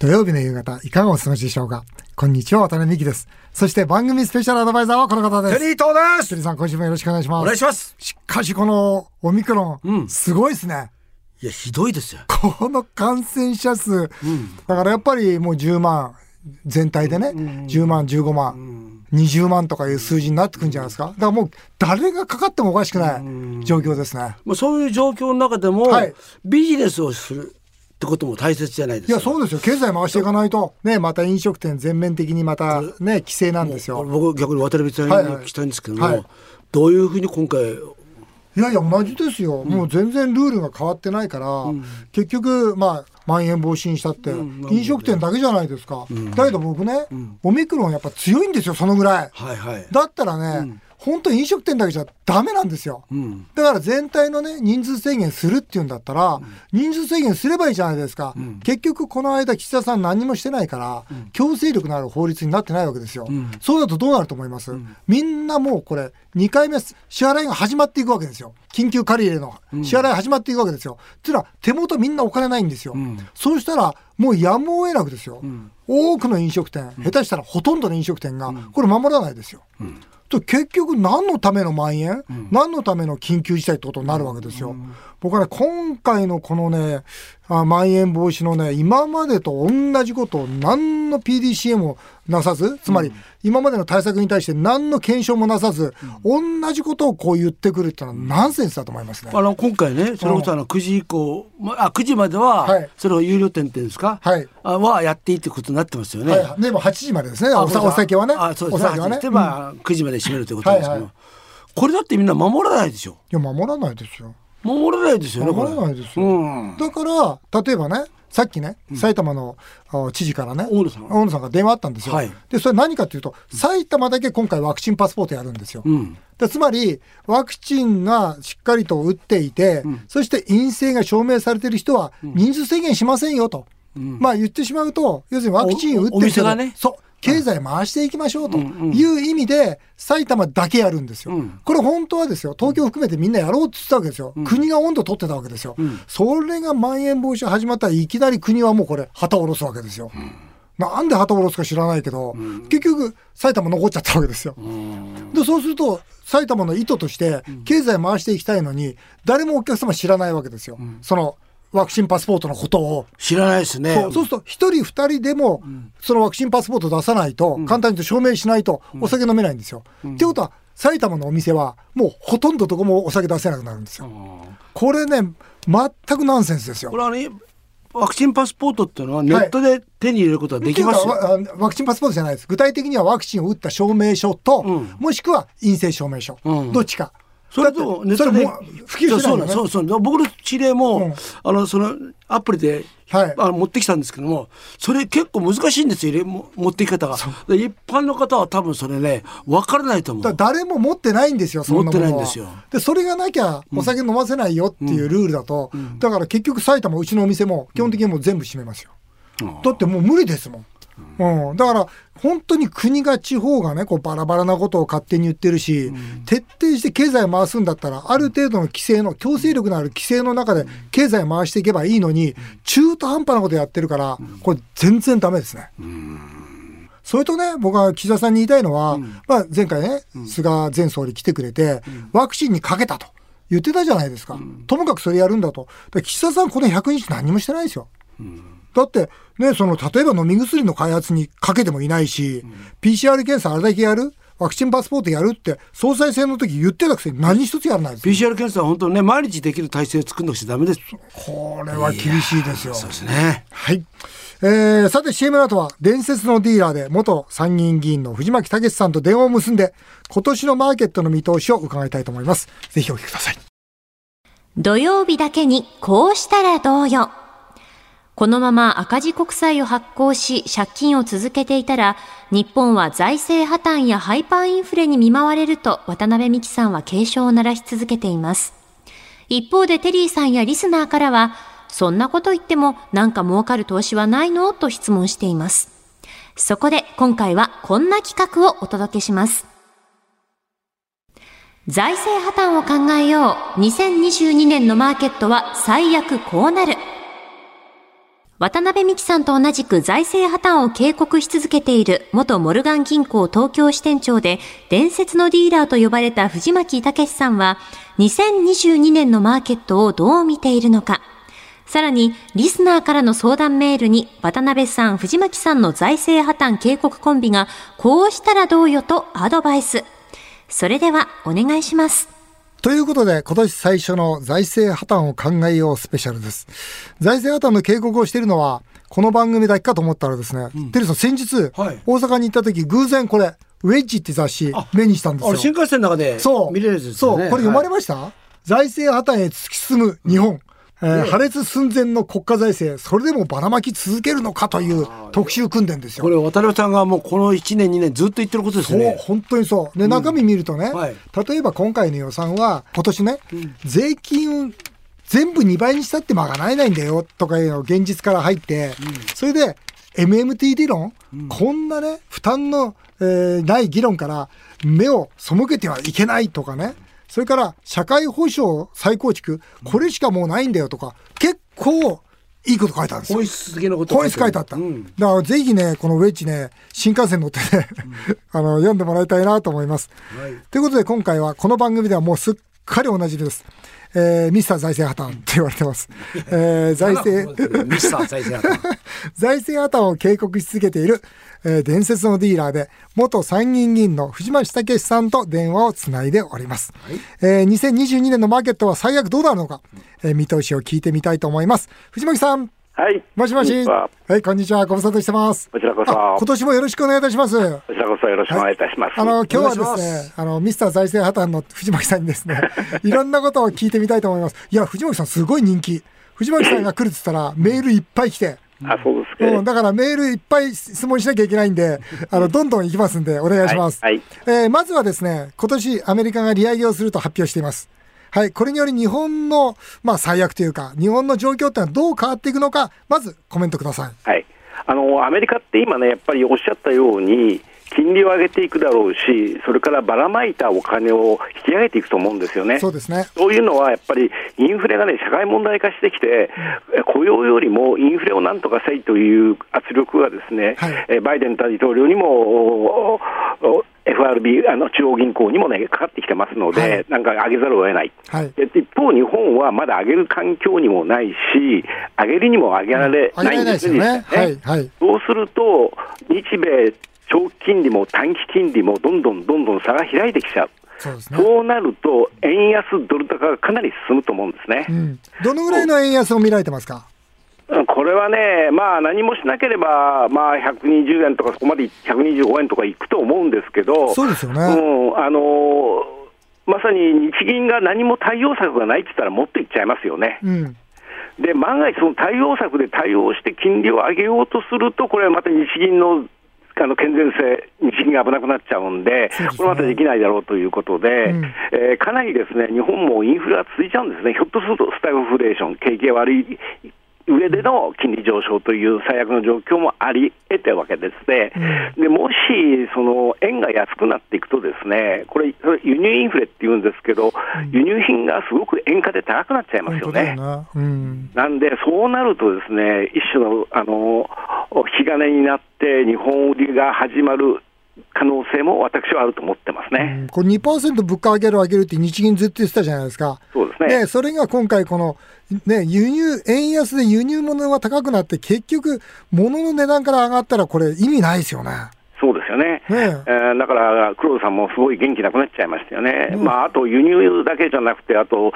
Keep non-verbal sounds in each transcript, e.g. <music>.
土曜日の夕方、いかがお過ごしでしょうか？こんにちは、渡辺美希です。そして番組スペシャルアドバイザーはこの方です。テリー東ですテリーさん、今週もよろしくお願いします。お願いしますしかし、このオミクロン、うんすごいですね。いや、ひどいですよ。この感染者数、だからやっぱりもう10万、全体でね、10万、15万、20万とかいう数字になってくるんじゃないですか？だからもう誰がかかってもおかしくない状況ですね。まあ、そういう状況の中でも、はいビジネスをするってことも大切じゃないですか。いや、そうですよ。経済回していかないと、ね、また飲食店全面的にまたね、規制なんですよ。僕逆に渡辺さんにはいはい聞きたいんですけども、はいどういうふうに今回いやいや、同じですよ。もう全然ルールが変わってないから、結局、まあ、まん延防止にしたって、飲食店だけじゃないですか。だけど僕ね、オミクロンやっぱ強いんですよ、そのぐらい。はいはい。だったらね、本当に飲食店だけじゃダメなんですよ。うんだから全体のね、人数制限するっていうんだったら、人数制限すればいいじゃないですか。結局この間岸田さん何もしてないから、強制力のある法律になってないわけですよ。そうだとどうなると思います、みんなもうこれ、2回目支払いが始まっていくわけですよ。緊急借り入れの支払い始まっていくわけですよ。っていうのは手元みんなお金ないんですよ。そうしたら、もうやむを得なくですよ。多くの飲食店、下手したらほとんどの飲食店が、これ守らないですよ。と結局何のための蔓延、何のための緊急事態ってことになるわけですよ。僕はね、今回のこのね、あまん延防止のね、今までと同じことを何の PDCA もなさず、つまり今までの対策に対して何の検証もなさず、同じことをこう言ってくるってのはナンセンスだと思いますね。あの今回ね、それこそあの9時以降、まあ9時までは、はいそれを有料店っていうんですか、はいあはやっていいってことになってますよね。はいはい、でも8時までですね、お酒はね。あそうですね。お酒はね。でまあ9時まで閉めるということですけど、はいはいこれだってみんな守らないでしょ？いや、守らないですよ。守らないですよね。守らないですようん。だから、例えばね、さっきね、埼玉のあ知事からね、大野さん大野さんが電話あったんですよ。はいで、それ何かというと、埼玉だけ今回ワクチンパスポートやるんですよ。うん。でつまり、ワクチンがしっかりと打っていて、そして陰性が証明されている人は、人数制限しませんよと。まあ言ってしまうと、要するにワクチン打ってる店がねそう。経済回していきましょうという意味で、埼玉だけやるんですよ。うんこれ本当はですよ、東京含めてみんなやろうって言ってたわけですよ。国が温度取ってたわけですよ。それがまん延防止始まったらいきなり国はもうこれ、旗を下ろすわけですよ。なんで旗を下ろすか知らないけど、結局、埼玉残っちゃったわけですよ。でそうすると埼玉の意図として経済回していきたいのに誰もお客様知らないわけですよ、そのワクチンパスポートのことを。知らないですね。そうすると一人二人でもそのワクチンパスポート出さないと、簡単に証明しないとお酒飲めないんですよ。ってことは埼玉のお店はもうほとんどどこもお酒出せなくなるんですよ。これね全くナンセンスですよこ。れはね、ワクチンパスポートっていうのはネットで手に入れることができますよ。っていワクチンパスポートじゃないです。具体的にはワクチンを打った証明書と、うんもしくは陰性証明書、うんどっちか。それとネットで普及してない。そうそうそう。僕の知り合いも、うん。あのそのアプリで、はい。あの持ってきたんですけどもそれ結構難しいんですよ持ってき方が。で一般の方は多分それね分からないと思う。誰も持ってないんですよ、そ持ってないんですよ。で、それがなきゃお酒飲ませないよっていうルールだと、だから結局埼玉、うちのお店も基本的にもう全部閉めますよ。だってもう無理ですもん。うん、だから本当に国が地方がねこうバラバラなことを勝手に言ってるし、徹底して経済を回すんだったらある程度の規制の強制力のある規制の中で経済を回していけばいいのに中途半端なことやってるからこれ全然ダメですね。それとね、僕は岸田さんに言いたいのは、まあ、前回ね、菅前総理来てくれて、ワクチンにかけたと言ってたじゃないですか。ともかくそれやるんだと。だ岸田さん、この100日何もしてないですよ。だって、ね、その、例えば飲み薬の開発にかけてもいないし、PCR 検査あれだけやるワクチンパスポートやるって、総裁選の時言ってたくせに何一つやらないですよ。PCR 検査は本当にね毎日できる体制を作んなくちゃダメですこれは厳しいですよ。そうですねはい。えー、さて CM の後は伝説のディーラーで元参議院議員の藤巻武さんと電話を結んで今年のマーケットの見通しを伺いたいと思います。ぜひお聞きください。土曜日だけにこうしたらどうよ。このまま赤字国債を発行し借金を続けていたら日本は財政破綻やハイパーインフレに見舞われると渡辺美樹さんは警鐘を鳴らし続けています。一方でテリーさんやリスナーからはそんなこと言ってもなんか儲かる投資はないの？と質問しています。そこで今回はこんな企画をお届けします。財政破綻を考えよう。2022年のマーケットは最悪こうなる。渡辺美樹さんと同じく財政破綻を警告し続けている元モルガン銀行東京支店長で伝説のディーラーと呼ばれた藤巻武さんは2022年のマーケットをどう見ているのかさらに、リスナーからの相談メールに、渡辺さん、藤巻さんの財政破綻警告コンビが、こうしたらどうよとアドバイス。それでは、お願いします。ということで、今年最初の財政破綻を考えようスペシャルです。財政破綻の警告をしているのは、この番組だけかと思ったらですね、うん、テレさん先日、はい、大阪に行った時、偶然これ、ウェッジって雑誌目にしたんですよ。新幹線の中で見れるやつですね。そう、これ読まれました、はい、財政破綻へ突き進む日本。えー、破裂寸前の国家財政、それでもばらまき続けるのかという特集訓練ですよ。これ、渡辺さんがもうこの1年、2年ずっと言ってることですね。そう、本当にそう。で、中身見るとね、うんはい、例えば今回の予算は、今年ね、うん、税金全部2倍にしたって賄えないんだよとかいうの現実から入って、うん、それで MMT 理論、こんなね、負担の、えー、ない議論から目を背けてはいけないとかね、それから社会保障再構築、これしかもうないんだよとか、結構いいこと書いたんですよ。本質的なこと本質書いてあった。うん、だからぜひね、このウェッジね、新幹線乗ってね、うん、あの、読んでもらいたいなと思います。はい、ということで今回はこの番組ではもうすっかり同じです。えー、ミスター財政破綻って言われてます。えー、財政、ミスター財政破綻。<laughs> 財政破綻を警告し続けている、えー、伝説のディーラーで、元参議院議員の藤巻武さんと電話をつないでおります。はい、えー、2022年のマーケットは最悪どうなるのか、えー、見通しを聞いてみたいと思います。藤巻さん。はい。もしもし。はい、こんにちは。ご無沙汰してます。こちらこそ。今年もよろしくお願いいたします。こちらこそよろしくお願いいたします。はい、あの、今日はですね、あの、ミスター財政破綻の藤巻さんにですね、<laughs> いろんなことを聞いてみたいと思います。いや、藤巻さんすごい人気。藤巻さんが来るって言ったら、<laughs> メールいっぱい来て。あ、そうですね、うん。だからメールいっぱい質問しなきゃいけないんで、あの、どんどん行きますんで、お願いします。はい。はい、えー、まずはですね、今年アメリカが利上げをすると発表しています。はい、これにより日本の、まあ、最悪というか、日本の状況ってのはどう変わっていくのか、まずコメントください。はい、あのアメリカって今ね、やっぱりおっしゃったように、金利を上げていくだろうし、それからばらまいたお金を引き上げていくと思うんですよね。そうですね。そういうのはやっぱりインフレがね、社会問題化してきて、雇用よりもインフレをなんとかせいという圧力がですね、はい、バイデン大統領にも FRB、あの中央銀行にもね、かかってきてますので、はい、なんか上げざるを得ない、はい、一方、日本はまだ上げる環境にもないし、上げるにも上げられないんですね、ね。はい。はい、そうすると、日米長期金利も短期金利もどんどんどんどん差が開いてきちゃう。そうね、そうなると、円安ドル高がかなり進むと思うんですね、うん、どのぐらいの円安を見られてますか？これはね、まあ、何もしなければ、まあ、120円とか、そこまで125円とかいくと思うんですけど、そうですよね、うん。あのまさに日銀が何も対応策がないって言ったら、もっといっちゃいますよね。うん。で万が一、その対応策で対応して金利を上げようとすると、これはまた日銀のあの健全性、日銀が危なくなっちゃうんで、でね、これまたできないだろうということで、うん、えー、かなりですね日本もインフレが続いちゃうんですね、ひょっとするとスタグフレーション、景気が悪い上での金利上昇という最悪の状況もあり得てるわけですね、でもしその円が安くなっていくと、ですねこれ、輸入インフレっていうんですけど、輸入品がすごく円価で高くなっちゃいますよね。な。うん、なんで、そうなると、ですね一種のあの引き金になって、日本売りが始まる可能性も私はあると思ってますね。うん、これ2%物価上げる上げるって日銀ずっと言ってたじゃないですか。そうですね。で、それが今回この、ね、輸入、円安で輸入物が高くなって結局、物の値段から上がったらこれ意味ないですよね。そうですよね、ねえー、だから、黒田さんもすごい元気なくなっちゃいましたよね、うん、まあ、あと輸入だけじゃなくて、あと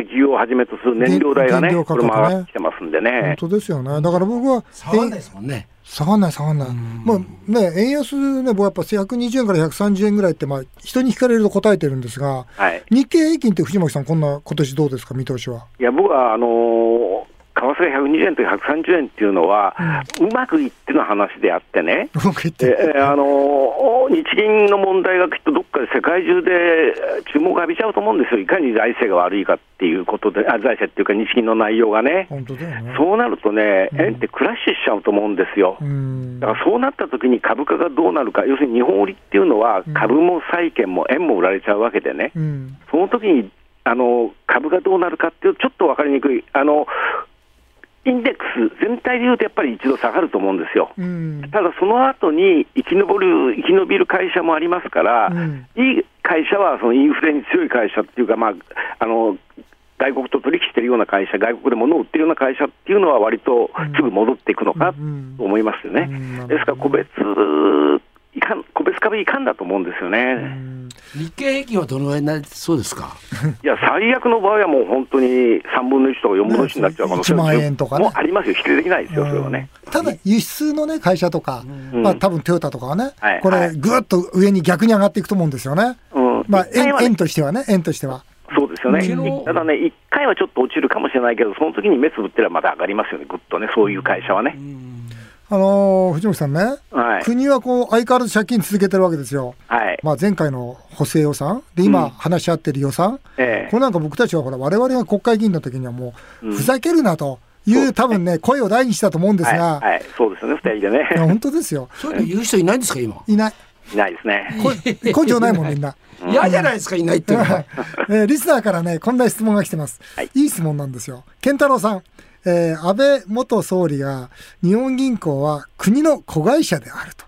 石油をはじめとする燃料代がね、ねこれも上がってきてますんでね。本当ですよね、だから僕は、下がんないですもんね。下がんない、下がんない。まあね、円安ね、僕やっぱ120円から130円ぐらいって、まあ、人に聞かれると答えてるんですが、はい、日経平均って藤巻さん、こんな今年どうですか、見通しは？いや、僕は、あのー為替が120円と130円っていうのは、うん、うまくいっての話であってね、うまくいって、えー、あの日銀の問題がきっとどっかで世界中で注目を浴びちゃうと思うんですよ、いかに財政が悪いかっていうことで、あ財政っていうか、日銀の内容がね、ね。そうなるとね、円ってクラッシュしちゃうと思うんですよ。うん、だからそうなった時に株価がどうなるか、要するに日本売りっていうのは、株も債券も円も売られちゃうわけでね、うん、その時にあの株がどうなるかっていう、ちょっと分かりにくい。あのインデックス全体でいうとやっぱり一度下がると思うんですよ。うん、ただその後に生き延る生き延びる会社もありますから、うん、いい会社はそのインフレに強い会社っていうか、まあ、あの外国と取引しているような会社、外国で物を売っているような会社っていうのは、割とすぐ戻っていくのかと思いますよね。ですから個別いかん個別株いかんだと思うんですよね。日経平均はどのぐらいになりそうですか？<laughs> いや、最悪の場合はもう本当に3分の1とか4分の1になっちゃう可能性1万円とかね。もありますよ、否定できないですよ、それはね。ただ、輸出のね、会社とか、まあ多分トヨタとかはね、これ、ぐっと上に逆に上がっていくと思うんですよね。まあ円、円としてはね、円としては。そうですよね、ただね、1回はちょっと落ちるかもしれないけど、その時に目つぶってればまだ上がりますよね、ぐっとね、そういう会社はね。あのー、藤本さんね、はい、国はこう相変わらず借金続けてるわけですよ、はいまあ、前回の補正予算、で今、話し合ってる予算、うんえこれなんか僕たちはほら、われわれが国会議員の時にはもう、ふざけるなと。いう、多分ね、声を大にしたと思うんですが、はい、はい、そうですね、二人でね。本当ですよ。そういうの言う人いないんですか、今？いない。いないですね。根性ないもん、みんな。<laughs> 嫌じゃないですか、いないって。<laughs> えー、リスナーからね、こんな質問が来てます。はい、いい質問なんですよ。健太郎さん。えー、安倍元総理が日本銀行は国の子会社であると。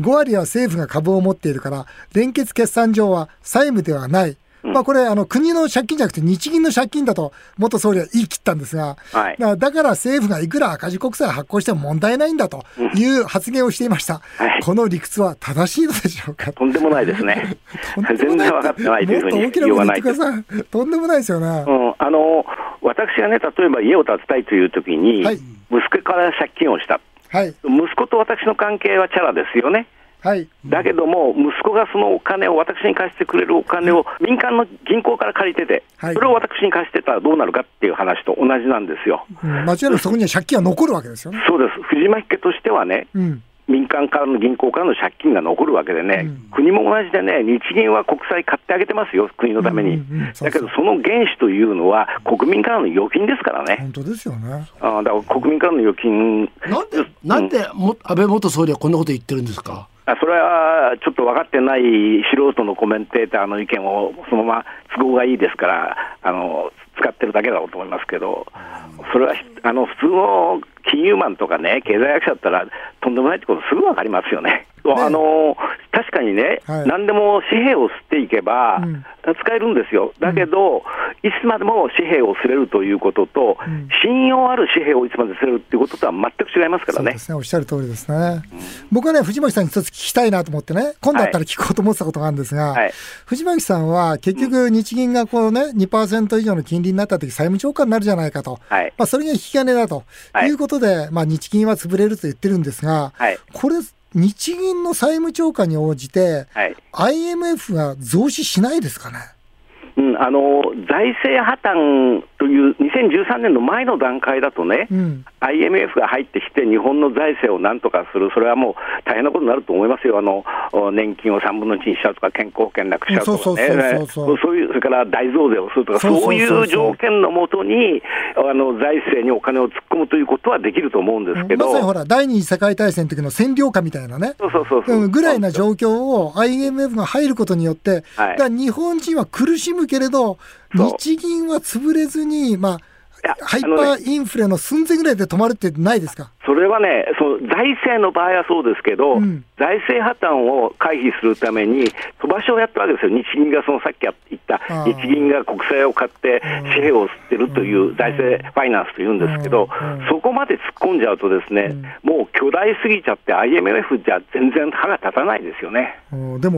5割は政府が株を持っているから、連結決算上は債務ではない。まあこれ、あの、国の借金じゃなくて日銀の借金だと元総理は言い切ったんですが、はい、だから政府がいくら赤字国債を発行しても問題ないんだという発言をしていました。はい、この理屈は正しいのでしょうか？とんでもないですね。<laughs> 全然分かってないというふうに言わないとんでもないですよね。うん、あの、私がね、例えば家を建てたいというときに、はい、息子から借金をした。はい、息子と私の関係はチャラですよね。はい、だけども、息子がそのお金を、私に貸してくれるお金を民間の銀行から借りてて、はい、それを私に貸してたらどうなるかっていう話と同じなんですよ。うん、間違いなくそこには借金は残るわけですよね。そうです、藤巻家としてはね、うん、民間からの銀行からの借金が残るわけでね、うん、国も同じでね、日銀は国債買ってあげてますよ、国のために。だけど、その原資というのは、国民からの預金ですからね。本当ですよね。あだから国民からの預金。なんで、なんで、安倍元総理はこんなこと言ってるんですか？それはちょっと分かってない素人のコメンテーターの意見をそのまま都合がいいですからあの使ってるだけだろうと思いますけど、それはあの普通の金融マンとかね、経済学者だったら、とんでもないってことすぐ分かりますよね。ね。あの確かにね、はい、何でも紙幣を吸っていけば、うん、使えるんですよ、だけど、うん、いつまでも紙幣を吸れるということと、うん、信用ある紙幣をいつまで吸れるっていうこととは全く違いますからね。ね。おっしゃる通りですね。僕はね、藤巻さんに一つ聞きたいなと思ってね、今度だったら聞こうと思ってたことがあるんですが、はい、藤巻さんは結局、日銀がこう、ね、2%以上の金利になったとき、債務超過になるじゃないかと、はい、まあ、それが引き金だということで、まあ、日銀は潰れると言ってるんですが、これ、日銀の債務超過に応じて、はい、IMF が増資しないですかね？うん、あの財政破綻という2013年の前の段階だとね、うん、IMF が入ってきて、日本の財政をなんとかする、それはもう大変なことになると思いますよ、あの年金を3分の1にしちゃうとか、健康保険なくしちゃうとかね、そういう、それから大増税をするとか、そういう条件のもとにあの財政にお金を突っ込むということはできると思うんですけど、まさにほら、第二次世界大戦の時の占領下みたいなね、そうそうそうそう。ぐらいな状況を IMF が入ることによって、はい、だ日本人は苦しむけれど、日銀は潰れずに、まあ、ハイパーインフレの寸前ぐらいで止まるってないですか？それはね、その財政の場合はそうですけど、うん、財政破綻を回避するために、飛ばしをやったわけですよ、日銀がそのさっき言った日銀が国債を買って紙幣を吸ってるという財政ファイナンスというんですけど、そこまで突っ込んじゃうと、ですね、もう巨大すぎちゃって、IMF じゃ全然歯が立たないですよね。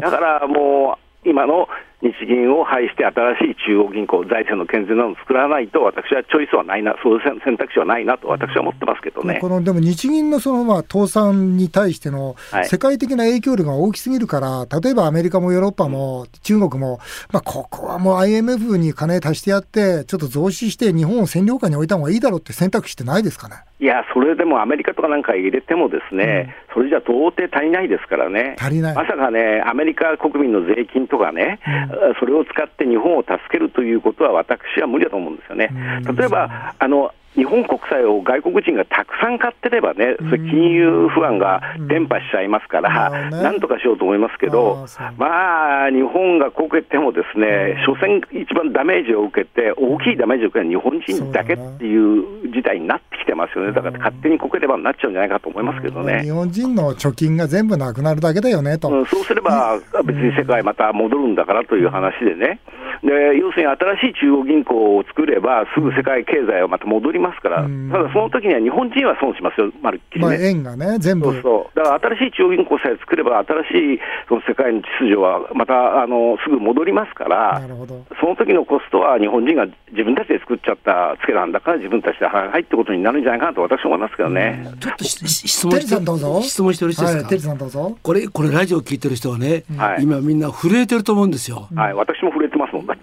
だからもう今の日銀を廃して新しい中央銀行、財政の健全なのを作らないと、私はチョイスはないな、そういう選択肢はないなと、私は思ってますけどね。このでも日銀のそのまあ倒産に対しての世界的な影響力が大きすぎるから、はい、例えばアメリカもヨーロッパも中国も、まあ、ここはもう IMF に金足してやって、ちょっと増資して、日本を占領下に置いた方がいいだろうって選択肢ってないですかね？いや、それでもアメリカとかなんか入れてもですね、うん、それじゃ到底足りないですからね。足りない。まさかね、アメリカ国民の税金とかね、うん、それを使って日本を助けるということは、私は無理だと思うんですよね。例えばあの日本国債を外国人がたくさん買ってればね、それ金融不安が伝播しちゃいますから、なんとかしようと思いますけど、まあ、日本がこけてもですね、所詮一番ダメージを受けて、大きいダメージを受ける日本人だけっていう事態になってきてますよね、だから勝手にこければになっちゃうんじゃないかと思いますけどね。日本人の貯金が全部なくなるだけだよねと。うん、そうすれば、別に世界また戻るんだからという話でね。で要するに新しい中央銀行を作れば、すぐ世界経済はまた戻りますから、うん、ただその時には日本人は損しますよ、まるっきり、ね、まあ、円がね、全部。そうそう。だから新しい中央銀行さえ作れば、新しいその世界の秩序はまたあのすぐ戻りますから、なるほど。その時のコストは日本人が自分たちで作っちゃったツケなんだから、自分たちで払いはいってことになるんじゃないかなと私は思いますけどね。うん、ちょっと質問して質問してよろしいですか、はい、さんどうぞ。これこれラジオ聞いてる人はね、はい、今みんな震えてると思うんですよ。はい、私も震えてって。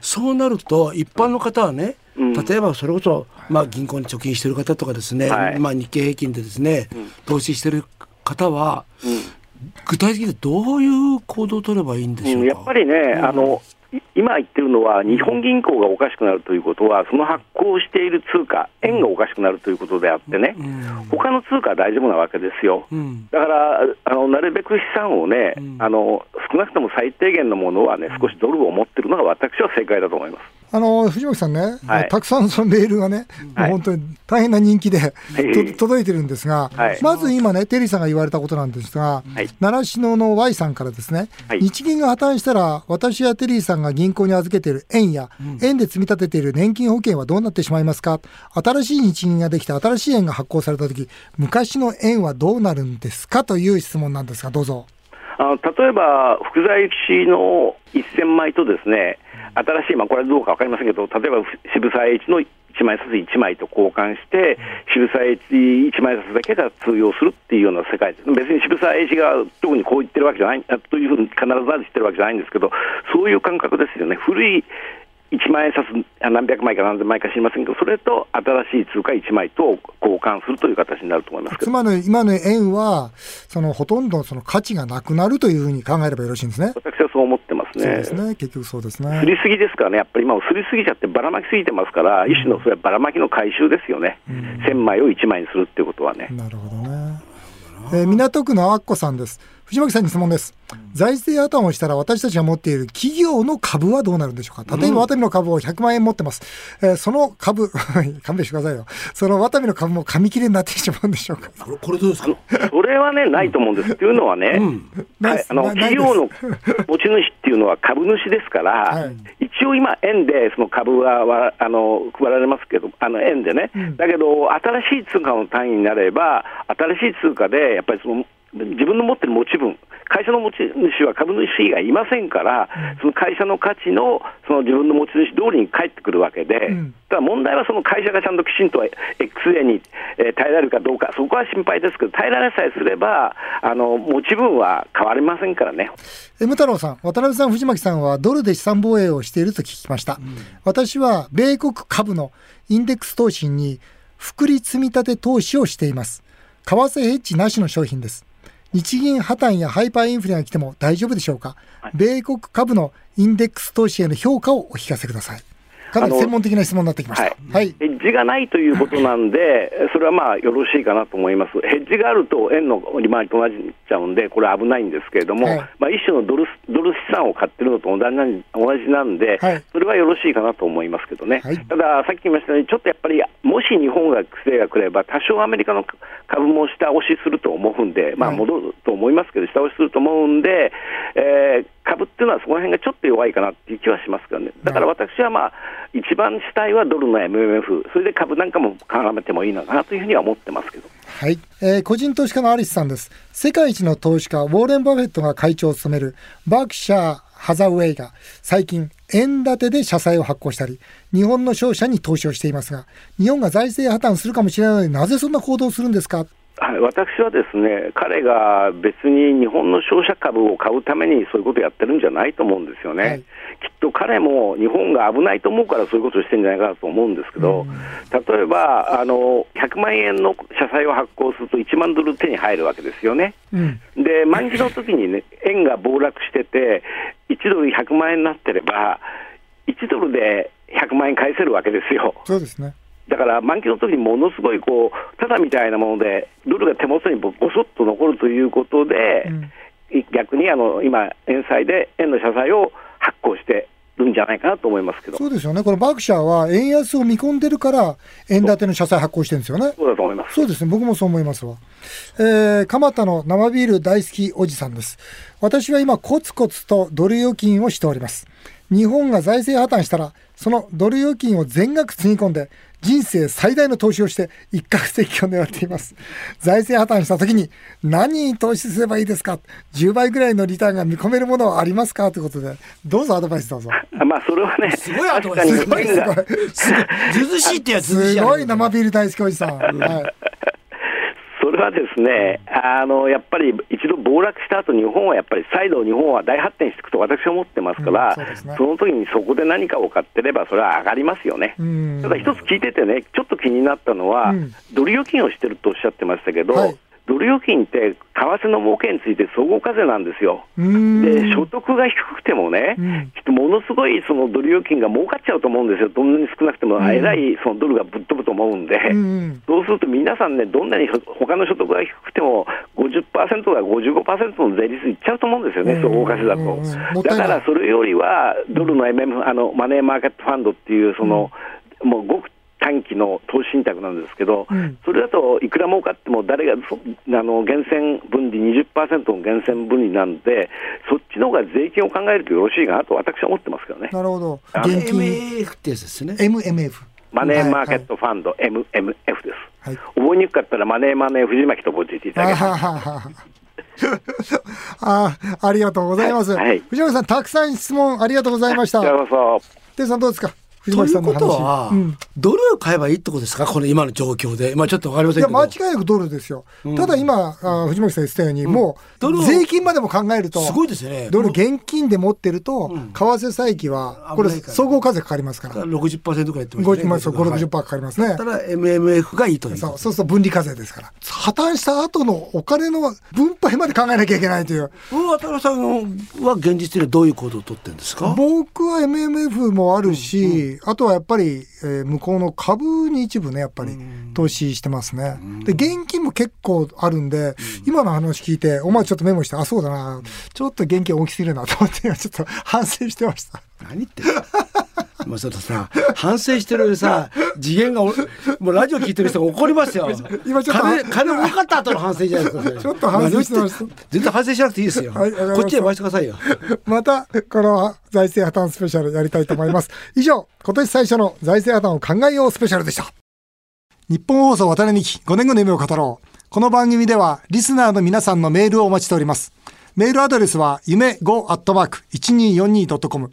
そうなると一般の方はね、うん、例えばそれこそ、まあ、銀行に貯金してる方とかですね、はい、まあ、日経平均でですね、うん、投資してる方は、うん、具体的にどういう行動を取ればいいんでしょうやっぱりね、あの今言ってるのは、日本銀行がおかしくなるということは、その発行している通貨、円がおかしくなるということであってね、他の通貨は大丈夫なわけですよ。だからあの、なるべく資産をね、あの、少なくとも最低限のものはね、少しドルを持ってるのが私は正解だと思います。あの藤巻さんね、はい、たくさんそのメールがね、はい、本当に大変な人気で、はい、届いてるんですが、まず今ね、テリーさんが言われたことなんですが、習志野の Y さんからですね、日銀が破綻したら、私やテリーさんが銀行に預けている円や、うん、円で積み立てている年金保険はどうなってしまいますか、新しい日銀ができて、新しい円が発行されたとき、昔の円はどうなるんですかという質問なんですが、どうぞ。あ例えば、福在吉の1000枚とですね、新しい、まあ、これはどうか分かりませんけど、例えば渋沢栄一の1枚札1枚と交換して、渋沢栄一1枚札だけが通用するっていうような世界です、別に渋沢栄一が特にこう言ってるわけじゃない、というふうに必ず言ってるわけじゃないんですけど、そういう感覚ですよね、古い1万円札何百枚か何千枚か知りませんけど、それと新しい通貨1枚と交換するという形になると思いますつまり今の円は、そのほとんどその価値がなくなるというふうに考えればよろしいんですね。私はそう思ってますね。そうですね、結局そうですね。すりすぎですからね、やっぱり今、すりすぎちゃってばらまきすぎてますから、一種のそればらまきの回収ですよね、うん、1000枚を1枚にするっていうことはね。なるほどね。えー、港区のあっこさんです。藤巻さんに質問です。財政破綻をしたら私たちが持っている企業の株はどうなるんでしょうか？例えば、ワタミの株を100万円持ってます。えー、その株、<laughs> 勘弁してくださいよ。そのワタミの株も紙切れになってしまうんでしょうか？これどうですか？それはね、ないと思うんです。っていうのはね、うん、はい、あの企業の持ち主っていうのは株主ですから、はい、一応今、円でその株はあの配られますけど、あの円でね、うん、だけど、新しい通貨の単位になれば、新しい通貨でやっぱりその自分の持ってる持ち分、会社の持ち主は株主以外いませんから、その会社の価値のその自分の持ち主通りに返ってくるわけで、ただ問題はその会社がちゃんときちんと XA に耐えられるかどうか、そこは心配ですけど、耐えられさえすれば、あの持ち分は変わりませんからね。M 太郎さん、渡辺さん、藤巻さんはドルで資産防衛をしていると聞きました。うん、私は米国株のインデックス投資に複利積立投資をしています。為替ヘッジなしの商品です。日銀破綻やハイパーインフレが来ても大丈夫でしょうか、はい、米国株のインデックス投資への評価をお聞かせください。かなり専門的な質問になってきました、はい、ヘッジがないということなんで、<laughs> それはまあよろしいかなと思います、ヘッジがあると円の利回りと同じになっちゃうんで、これ危ないんですけれども、はい、まあ、一種のドルドル資産を買ってるのと同じなん同じなんで、はい、それはよろしいかなと思いますけどね、ただ、さっき言いましたように、ちょっとやっぱり、もし日本が癖が来れば、多少アメリカの株も下押しすると思うんで、まあ、戻ると思いますけど、下押しすると思うんで、えー、株っていうのはそこら辺がちょっと弱いかなっていう気はしますけどね、だから私はまあ、一番主いはドルの MMF、それで株なんかも絡めてもいいのかなというふうには思ってますけど。はい、えー、個人投資家のアリスさんです。世界一の投資家、ウォーレン・バフェットが会長を務めるバークシャー・ハザウェイが最近、円建てで社債を発行したり、日本の商社に投資をしていますが、日本が財政破綻するかもしれないのになぜそんな行動をするんですか？はい、私はですね彼が別に日本の商社株を買うためにそういうことをやってるんじゃないと思うんですよね、はい、きっと彼も日本が危ないと思うからそういうことをしてるんじゃないかなと思うんですけど、例えばあの100万円の社債を発行すると1万ドル手に入るわけですよね、うん、で満期の時にね円が暴落してて1ドル100万円になってれば1ドルで100万円返せるわけですよ。そうですねだから満期の時にものすごいこう、ただみたいなもので、ルールが手元にごそっと残るということで、うん、逆にあの今、円債で円の社債を発行してるんじゃないかなと思いますけどそうですよね、このバクシャーは円安を見込んでるから、円建ての社債発行してるんですよね。そうだと思います。そうですね、僕もそう思いますわ。えー、蒲田の生ビール大好きおじさんです。私は今、コツコツとドル預金をしております。日本が財政破綻したら、そのドル預金を全額つぎ込んで、人生最大の投資をして一攫千金を狙っています。財政破綻した時に何に投資すればいいですか ?10 倍ぐらいのリターンが見込めるものはありますか？ということで、どうぞアドバイスどうぞ。まあ、それはね、すごいアドバイス。すごい、すごい。ずずしい。ってやつ。すごい。生ビール大好きおじさん。はいそれはですね、あのやっぱり一度暴落した後日本はやっぱり再度、日本は大発展していくと私は思ってますから、うんそね、その時にそこで何かを買ってれば、それは上がりますよね。ただ一つ聞いててね、ちょっと気になったのは、うん、ドル預金をしてるとおっしゃってましたけど、はいドル預金って為替の儲けについて総合課税なんですよ。で、所得が低くてもね、きっとものすごいそのドル預金が儲かっちゃうと思うんですよ、どんなに少なくても、えらいそのドルがぶっ飛ぶと思うんで、そうすると皆さんね、どんなに他の所得が低くても50%が55%の税率いっちゃうと思うんですよね、総合課税だと。だからそれよりは、ドルの MM、あのマネーマーケットファンドっていう、その、もうごく短期の投資信託なんですけど、うん、それだといくら儲かっても誰がそあの源泉分離20%の源泉分離なんで、そっちの方が税金を考えるとよろしいかなと私は思ってますけどね。なるほど。現金 MF ってやつですね。MMF。マネーマーケットファンド、はいはい、MMF です。はい、覚えにくかったらマネーマネー藤巻と覚えていただけます <laughs> あありがとうございます、はい、藤巻さん、たくさん質問ありがとうございました。テさんどうですか？ということは、うん、ドルを買えばいいってことですか、この今の状況で、まあ、ちょっと分かりませんけど。いや、間違いなくドルですよ、うん、ただ今、あ藤巻さん言ってたように、うん、もう税金までも考えると、すごいですね。ドル現金で持ってると、為替差益は、これ、総合課税かかりますから、60%くらいってますね、5、60%かかりますね。ただ、MMF がいいというそうそうすると分離課税ですから、破綻した後のお金の分配まで考えなきゃいけないという。渡辺さんは現実にどういう行動を取ってるんですか？僕は MMF もあるし、あとはやっぱりえー、向こうの株に一部ねやっぱり投資してますね。で現金も結構あるんで、今の話聞いてお前ちょっとメモしてあそうだな。ちょっと現金大きすぎるなと思ってちょっと反省してました。何言ってもうちょっとさ反省してるさ次元がもうラジオ聞いてる人が怒りますよ。<laughs> 今ちょっと金金儲かった後の反省じゃないですか。<laughs> ちょっと反省してました全然反省しなくていいですよ、はい、こっちへ回してくださいよ。またこの財政破綻スペシャルやりたいと思います。以上今年最初の財政破綻を考えようスペシャルでした。日本放送渡辺美希5年後の夢を語ろう。この番組ではリスナーの皆さんのメールをお待ちしております。メールアドレスは夢 5-1242.com